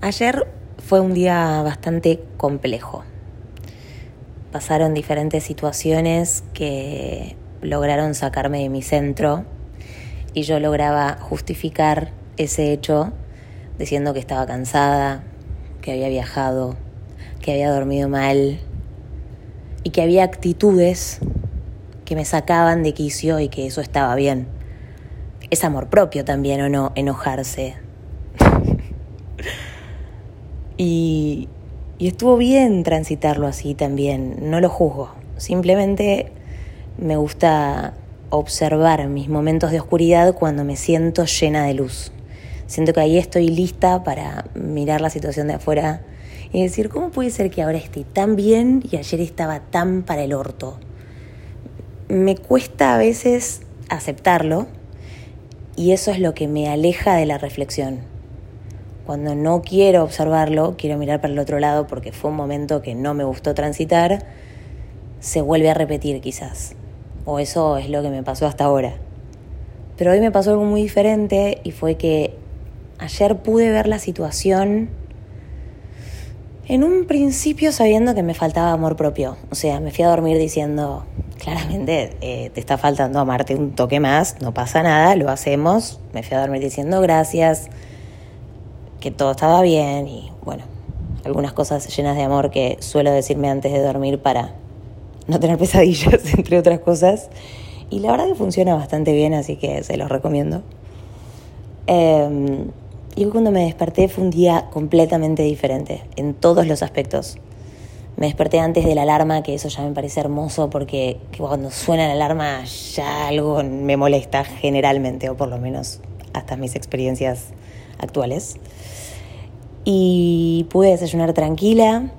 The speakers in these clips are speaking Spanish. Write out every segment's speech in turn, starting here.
Ayer fue un día bastante complejo. Pasaron diferentes situaciones que lograron sacarme de mi centro y yo lograba justificar ese hecho diciendo que estaba cansada, que había viajado, que había dormido mal y que había actitudes que me sacaban de quicio y que eso estaba bien. Es amor propio también o no enojarse, y, estuvo bien transitarlo así también, no lo juzgo, simplemente me gusta observar mis momentos de oscuridad cuando me siento llena de luz. Siento que ahí estoy lista para mirar la situación de afuera y decir, ¿cómo puede ser que ahora esté tan bien y ayer estaba tan para el orto? Me cuesta a veces aceptarlo y eso es lo que me aleja de la reflexión. Cuando no quiero observarlo, quiero mirar para el otro lado porque fue un momento que no me gustó transitar, se vuelve a repetir quizás. O eso es lo que me pasó hasta ahora. Pero hoy me pasó algo muy diferente y fue que ayer pude ver la situación en un principio sabiendo que me faltaba amor propio. O sea, me fui a dormir diciendo, claramente eh, te está faltando amarte un toque más, no pasa nada, lo hacemos. Me fui a dormir diciendo gracias que todo estaba bien y bueno, algunas cosas llenas de amor que suelo decirme antes de dormir para no tener pesadillas, entre otras cosas. Y la verdad que funciona bastante bien, así que se los recomiendo. Eh, y cuando me desperté fue un día completamente diferente, en todos los aspectos. Me desperté antes de la alarma, que eso ya me parece hermoso porque cuando suena la alarma ya algo me molesta generalmente, o por lo menos hasta mis experiencias actuales. Y pude desayunar tranquila,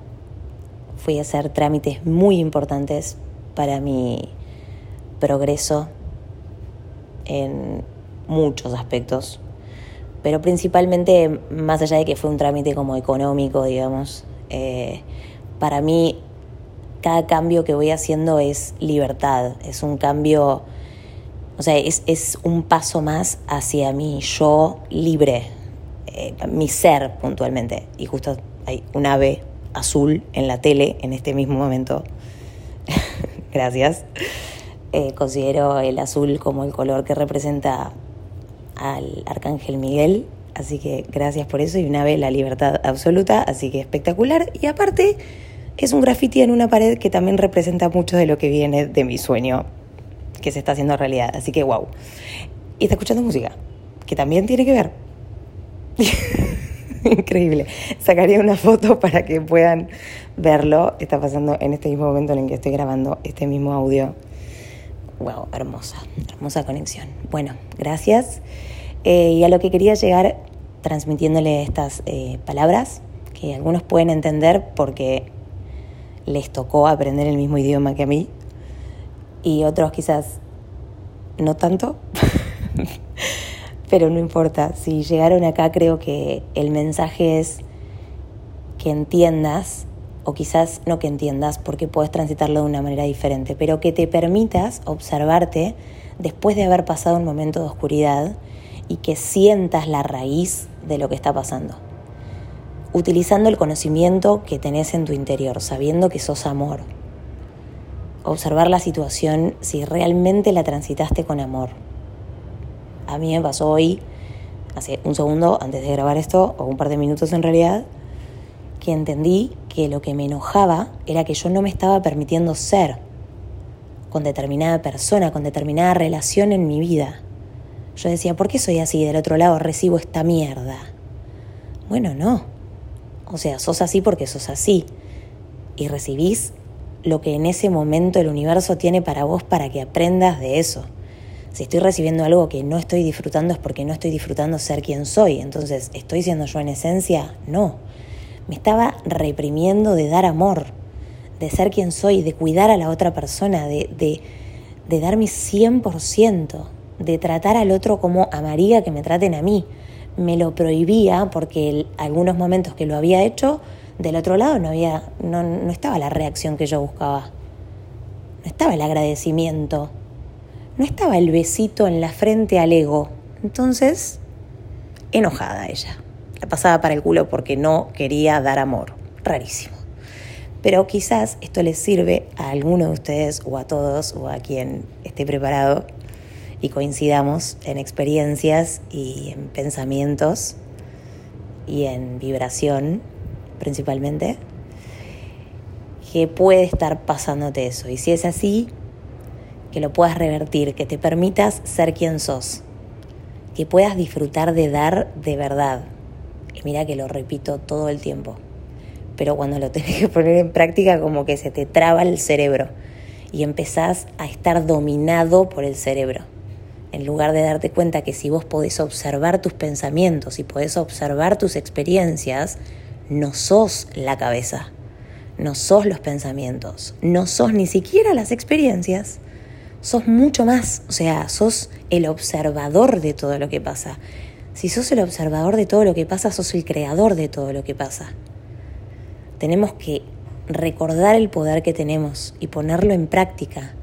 fui a hacer trámites muy importantes para mi progreso en muchos aspectos, pero principalmente más allá de que fue un trámite como económico, digamos, eh, para mí cada cambio que voy haciendo es libertad, es un cambio, o sea, es, es un paso más hacia mi yo libre, eh, mi ser puntualmente. Y justo hay un ave azul en la tele en este mismo momento. Gracias. Eh, considero el azul como el color que representa al arcángel Miguel. Así que gracias por eso y un ave la libertad absoluta. Así que espectacular. Y aparte es un graffiti en una pared que también representa mucho de lo que viene de mi sueño que se está haciendo realidad. Así que wow. Y está escuchando música, que también tiene que ver. Increíble. Sacaría una foto para que puedan verlo. Está pasando en este mismo momento en el que estoy grabando este mismo audio. Wow, hermosa, hermosa conexión. Bueno, gracias. Eh, y a lo que quería llegar transmitiéndole estas eh, palabras que algunos pueden entender porque les tocó aprender el mismo idioma que a mí y otros quizás no tanto. pero no importa, si llegaron acá creo que el mensaje es que entiendas, o quizás no que entiendas porque puedes transitarlo de una manera diferente, pero que te permitas observarte después de haber pasado un momento de oscuridad y que sientas la raíz de lo que está pasando. Utilizando el conocimiento que tenés en tu interior, sabiendo que sos amor. Observar la situación si realmente la transitaste con amor a mí me pasó hoy, hace un segundo antes de grabar esto, o un par de minutos en realidad, que entendí que lo que me enojaba era que yo no me estaba permitiendo ser con determinada persona, con determinada relación en mi vida. Yo decía, ¿por qué soy así? Del otro lado recibo esta mierda. Bueno, no. O sea, sos así porque sos así. Y recibís lo que en ese momento el universo tiene para vos para que aprendas de eso. Si estoy recibiendo algo que no estoy disfrutando es porque no estoy disfrutando ser quien soy. Entonces, ¿estoy siendo yo en esencia? No. Me estaba reprimiendo de dar amor, de ser quien soy, de cuidar a la otra persona, de, de, de dar mi 100%, de tratar al otro como amaría que me traten a mí. Me lo prohibía porque algunos momentos que lo había hecho, del otro lado no, había, no, no estaba la reacción que yo buscaba. No estaba el agradecimiento no estaba el besito en la frente al ego. Entonces, enojada ella. la pasaba para el culo porque no quería dar amor. Rarísimo. Pero quizás esto les sirve a alguno de ustedes o a todos o a quien esté preparado y coincidamos en experiencias y en pensamientos y en vibración principalmente, que puede estar pasándote eso. Y si es así, que lo puedas revertir, que te permitas ser quien sos, que puedas disfrutar de dar de verdad. Y mira que lo repito todo el tiempo, pero cuando lo tenés que poner en práctica como que se te traba el cerebro y empezás a estar dominado por el cerebro. En lugar de darte cuenta que si vos podés observar tus pensamientos y podés observar tus experiencias, no sos la cabeza, no sos los pensamientos, no sos ni siquiera las experiencias, sos mucho más, o sea, sos el observador de todo lo que pasa. Si sos el observador de todo lo que pasa, sos el creador de todo lo que pasa. Tenemos que recordar el poder que tenemos y ponerlo en práctica.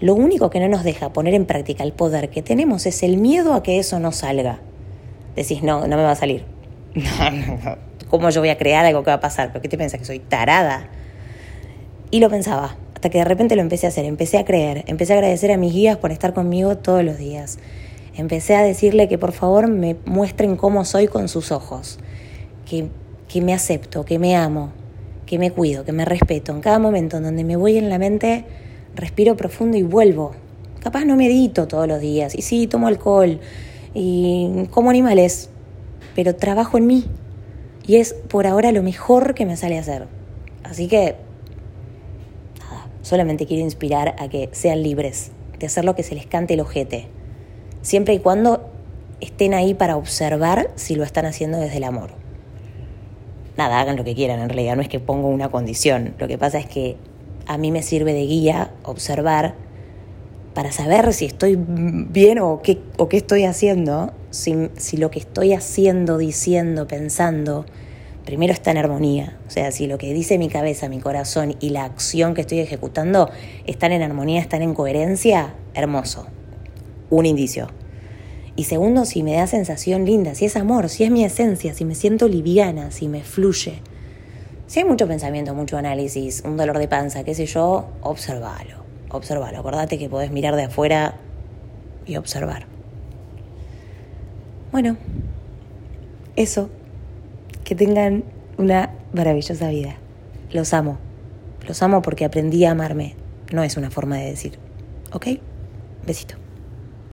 Lo único que no nos deja poner en práctica el poder que tenemos es el miedo a que eso no salga. Decís, no, no me va a salir. ¿Cómo yo voy a crear algo que va a pasar? ¿Pero qué te piensas? ¿Que soy tarada? Y lo pensaba, hasta que de repente lo empecé a hacer, empecé a creer, empecé a agradecer a mis guías por estar conmigo todos los días. Empecé a decirle que por favor me muestren cómo soy con sus ojos, que, que me acepto, que me amo, que me cuido, que me respeto. En cada momento en donde me voy en la mente, respiro profundo y vuelvo. Capaz no medito todos los días, y sí, tomo alcohol, y como animales, pero trabajo en mí. Y es por ahora lo mejor que me sale a hacer. Así que Solamente quiero inspirar a que sean libres de hacer lo que se les cante el ojete, siempre y cuando estén ahí para observar si lo están haciendo desde el amor. Nada, hagan lo que quieran, en realidad no es que pongo una condición, lo que pasa es que a mí me sirve de guía observar para saber si estoy bien o qué, o qué estoy haciendo, si, si lo que estoy haciendo, diciendo, pensando, primero está en armonía. O sea, si lo que dice mi cabeza, mi corazón y la acción que estoy ejecutando están en armonía, están en coherencia, hermoso. Un indicio. Y segundo, si me da sensación linda, si es amor, si es mi esencia, si me siento liviana, si me fluye. Si hay mucho pensamiento, mucho análisis, un dolor de panza, qué sé yo, observalo. Observalo. Acordate que podés mirar de afuera y observar. Bueno, eso que tengan una maravillosa vida. Los amo. Los amo porque aprendí a amarme. No es una forma de decir. ¿Ok? Besito.